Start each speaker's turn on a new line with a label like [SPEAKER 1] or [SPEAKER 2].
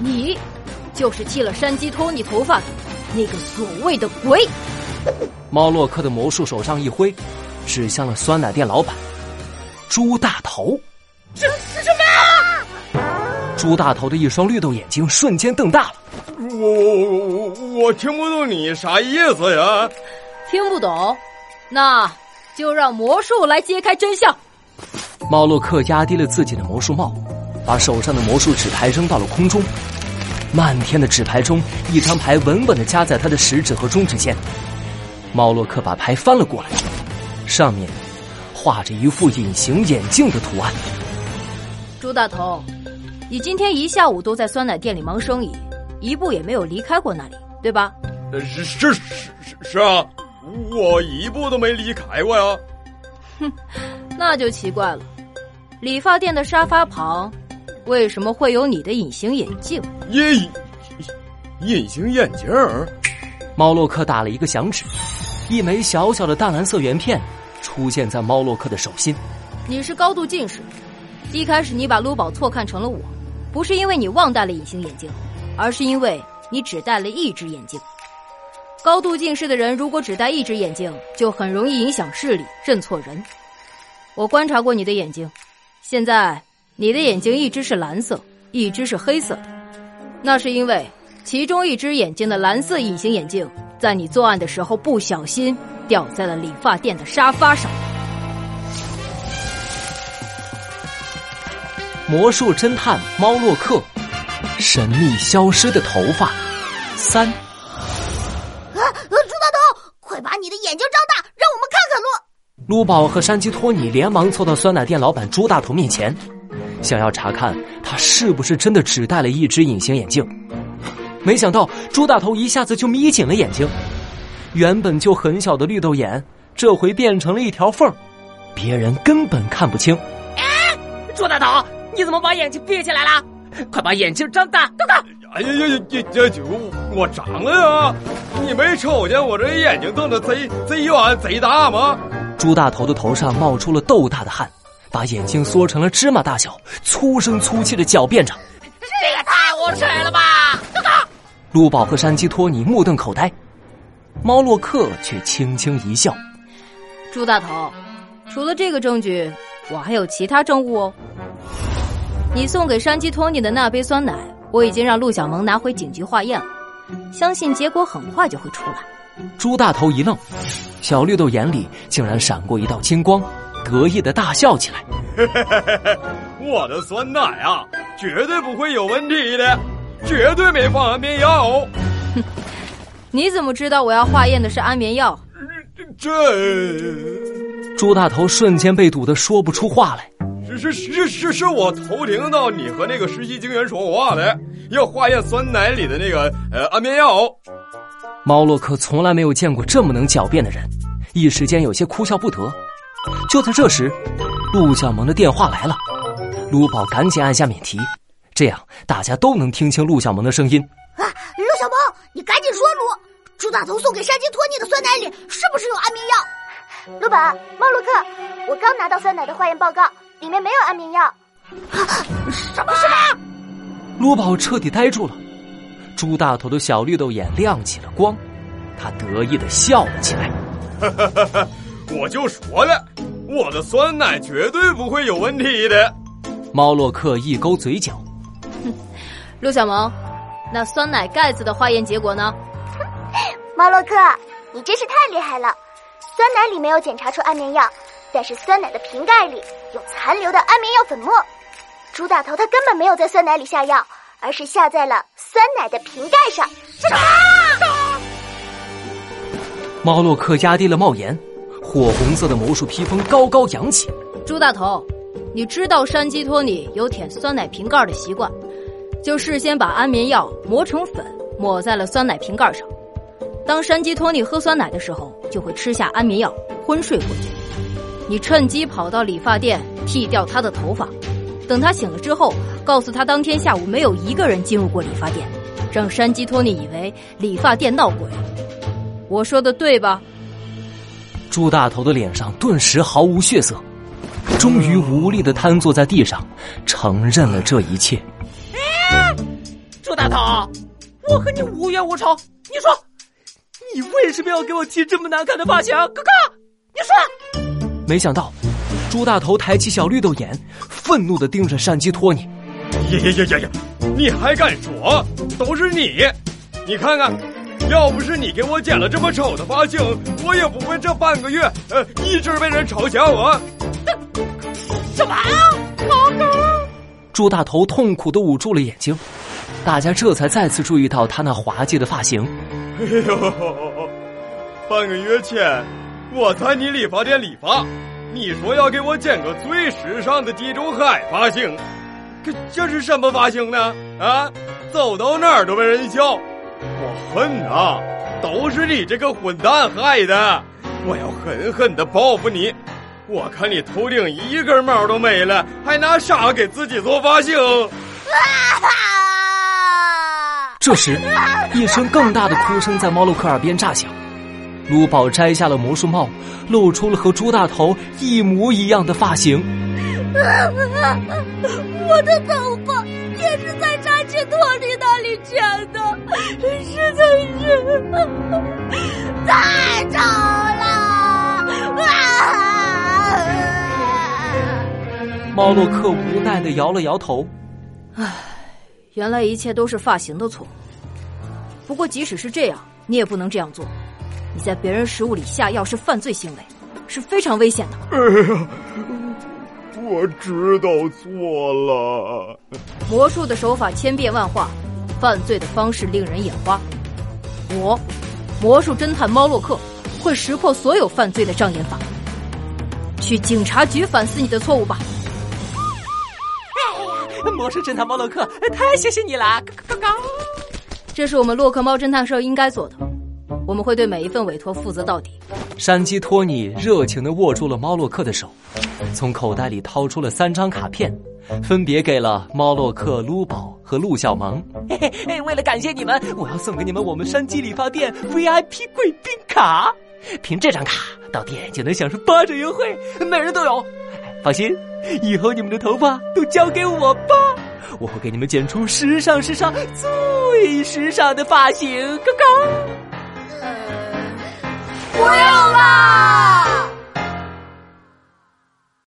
[SPEAKER 1] 你就是剃了山鸡托你头发的那个所谓的鬼。
[SPEAKER 2] 猫洛克的魔术手上一挥，指向了酸奶店老板朱大头。
[SPEAKER 3] 这是什么？
[SPEAKER 2] 朱大头的一双绿豆眼睛瞬间瞪大了。
[SPEAKER 4] 我我我我听不懂你啥意思呀？
[SPEAKER 1] 听不懂，那就让魔术来揭开真相。
[SPEAKER 2] 猫洛克压低了自己的魔术帽，把手上的魔术纸牌扔到了空中。漫天的纸牌中，一张牌稳稳的夹在他的食指和中指间。猫洛克把牌翻了过来，上面画着一副隐形眼镜的图案。
[SPEAKER 1] 朱大头，你今天一下午都在酸奶店里忙生意，一步也没有离开过那里，对吧？
[SPEAKER 4] 是是是是啊，我一步都没离开过呀。
[SPEAKER 1] 哼，那就奇怪了，理发店的沙发旁为什么会有你的隐形眼镜？
[SPEAKER 4] 隐隐形眼镜？
[SPEAKER 2] 猫洛克打了一个响指，一枚小小的淡蓝色圆片出现在猫洛克的手心。
[SPEAKER 1] 你是高度近视，一开始你把卢宝错看成了我，不是因为你忘带了隐形眼镜，而是因为你只戴了一只眼镜。高度近视的人如果只戴一只眼镜，就很容易影响视力，认错人。我观察过你的眼睛，现在你的眼睛一只是蓝色，一只是黑色的，那是因为其中一只眼睛的蓝色隐形眼镜在你作案的时候不小心掉在了理发店的沙发上。
[SPEAKER 2] 魔术侦探猫洛克，神秘消失的头发，三。
[SPEAKER 3] 啊！朱大头，快把你的眼睛张大，让我们看看路。
[SPEAKER 2] 卢宝和山鸡托尼连忙凑到酸奶店老板朱大头面前，想要查看他是不是真的只戴了一只隐形眼镜。没想到朱大头一下子就眯紧了眼睛，原本就很小的绿豆眼，这回变成了一条缝别人根本看不清。
[SPEAKER 5] 哎，朱大头！你怎么把眼睛闭起来了？快把眼睛张大，张大！
[SPEAKER 4] 哎呀呀呀！这就我长了呀！你没瞅见我这眼睛瞪得贼贼圆贼大吗？
[SPEAKER 2] 朱大头的头上冒出了豆大的汗，把眼睛缩成了芝麻大小，粗声粗气的狡辩着：“
[SPEAKER 5] 这也太无耻了吧！”张大！
[SPEAKER 2] 陆宝和山鸡托尼目瞪口呆，猫洛克却轻轻一笑：“
[SPEAKER 1] 朱大头，除了这个证据，我还有其他证物哦。”你送给山鸡托尼的那杯酸奶，我已经让陆小萌拿回警局化验了，相信结果很快就会出来。
[SPEAKER 2] 朱大头一愣，小绿豆眼里竟然闪过一道金光，得意的大笑起来：“
[SPEAKER 4] 我的酸奶啊，绝对不会有问题的，绝对没放安眠药。”
[SPEAKER 1] 哼，你怎么知道我要化验的是安眠药？
[SPEAKER 4] 这……
[SPEAKER 2] 朱大头瞬间被堵得说不出话来。
[SPEAKER 4] 是是是是我偷听到你和那个实习警员说话的，要化验酸奶里的那个呃安眠药。
[SPEAKER 2] 猫洛克从来没有见过这么能狡辩的人，一时间有些哭笑不得。就在这时，陆小萌的电话来了，卢宝赶紧按下免提，这样大家都能听清陆小萌的声音。
[SPEAKER 3] 啊，陆小萌，你赶紧说，卢朱大头送给山鸡托尼的酸奶里是不是有安眠药？
[SPEAKER 6] 陆宝，猫洛克，我刚拿到酸奶的化验报告。里面没有安眠药，啊
[SPEAKER 3] 什么什么？
[SPEAKER 2] 卢宝彻底呆住了，朱大头的小绿豆眼亮起了光，他得意的笑了起来。
[SPEAKER 4] 我就说了，我的酸奶绝对不会有问题的。
[SPEAKER 2] 猫洛克一勾嘴角，
[SPEAKER 1] 哼，陆小萌，那酸奶盖子的化验结果呢？
[SPEAKER 6] 猫洛克，你真是太厉害了，酸奶里没有检查出安眠药。但是酸奶的瓶盖里有残留的安眠药粉末，朱大头他根本没有在酸奶里下药，而是下在了酸奶的瓶盖上。
[SPEAKER 3] 什么？
[SPEAKER 2] 猫洛克压低了帽檐，火红色的魔术披风高高扬起。
[SPEAKER 1] 朱大头，你知道山鸡托尼有舔酸奶瓶盖的习惯，就事先把安眠药磨成粉，抹在了酸奶瓶盖上。当山鸡托尼喝酸奶的时候，就会吃下安眠药，昏睡过去。你趁机跑到理发店剃掉他的头发，等他醒了之后，告诉他当天下午没有一个人进入过理发店，让山鸡托尼以为理发店闹鬼。我说的对吧？
[SPEAKER 2] 朱大头的脸上顿时毫无血色，终于无力的瘫坐在地上，承认了这一切。
[SPEAKER 3] 哎，朱
[SPEAKER 5] 朱大头，我和你无冤无仇，你说，你为什么要给我剃这么难看的发型？哥哥，你说。
[SPEAKER 2] 没想到，朱大头抬起小绿豆眼，愤怒的盯着山鸡托尼。
[SPEAKER 4] 呀呀呀呀呀！你还敢说？都是你！你看看，要不是你给我剪了这么丑的发型，我也不会这半个月呃一直被人嘲笑我。
[SPEAKER 5] 什么？老狗！
[SPEAKER 2] 朱大头痛苦的捂住了眼睛，大家这才再次注意到他那滑稽的发型。
[SPEAKER 4] 哎呦，半个月前我在你理发店理发，你说要给我剪个最时尚的地中海发型。可这是什么发型呢？啊，走到哪儿都被人笑，我恨啊！都是你这个混蛋害的！我要狠狠的报复你！我看你头顶一根毛都没了，还拿啥给自己做发型？
[SPEAKER 2] 啊 这时，一声更大的哭声在猫洛克耳边炸响。卢宝摘下了魔术帽，露出了和猪大头一模一样的发型。
[SPEAKER 3] 我的头发实在是太丑了！
[SPEAKER 2] 啊猫洛克无奈的摇了摇头，
[SPEAKER 1] 唉，原来一切都是发型的错。不过即使是这样，你也不能这样做。你在别人食物里下药是犯罪行为，是非常危险的。
[SPEAKER 4] 哎呀！我知道错了。
[SPEAKER 1] 魔术的手法千变万化，犯罪的方式令人眼花。我，魔术侦探猫洛克，会识破所有犯罪的障眼法。去警察局反思你的错误吧。
[SPEAKER 5] 哎呀，魔术侦探猫洛克，太谢谢你了！嘎嘎嘎。
[SPEAKER 1] 这是我们洛克猫侦探社应该做的，我们会对每一份委托负责到底。
[SPEAKER 2] 山鸡托尼热情的握住了猫洛克的手。从口袋里掏出了三张卡片，分别给了猫洛克、撸宝和陆小萌。
[SPEAKER 5] 嘿嘿，为了感谢你们，我要送给你们我们山鸡理发店 VIP 贵宾卡。凭这张卡到店就能享受八折优惠，每人都有。放心，以后你们的头发都交给我吧，我会给你们剪出时尚、时尚、最时尚的发型。哥哥，
[SPEAKER 3] 不用了。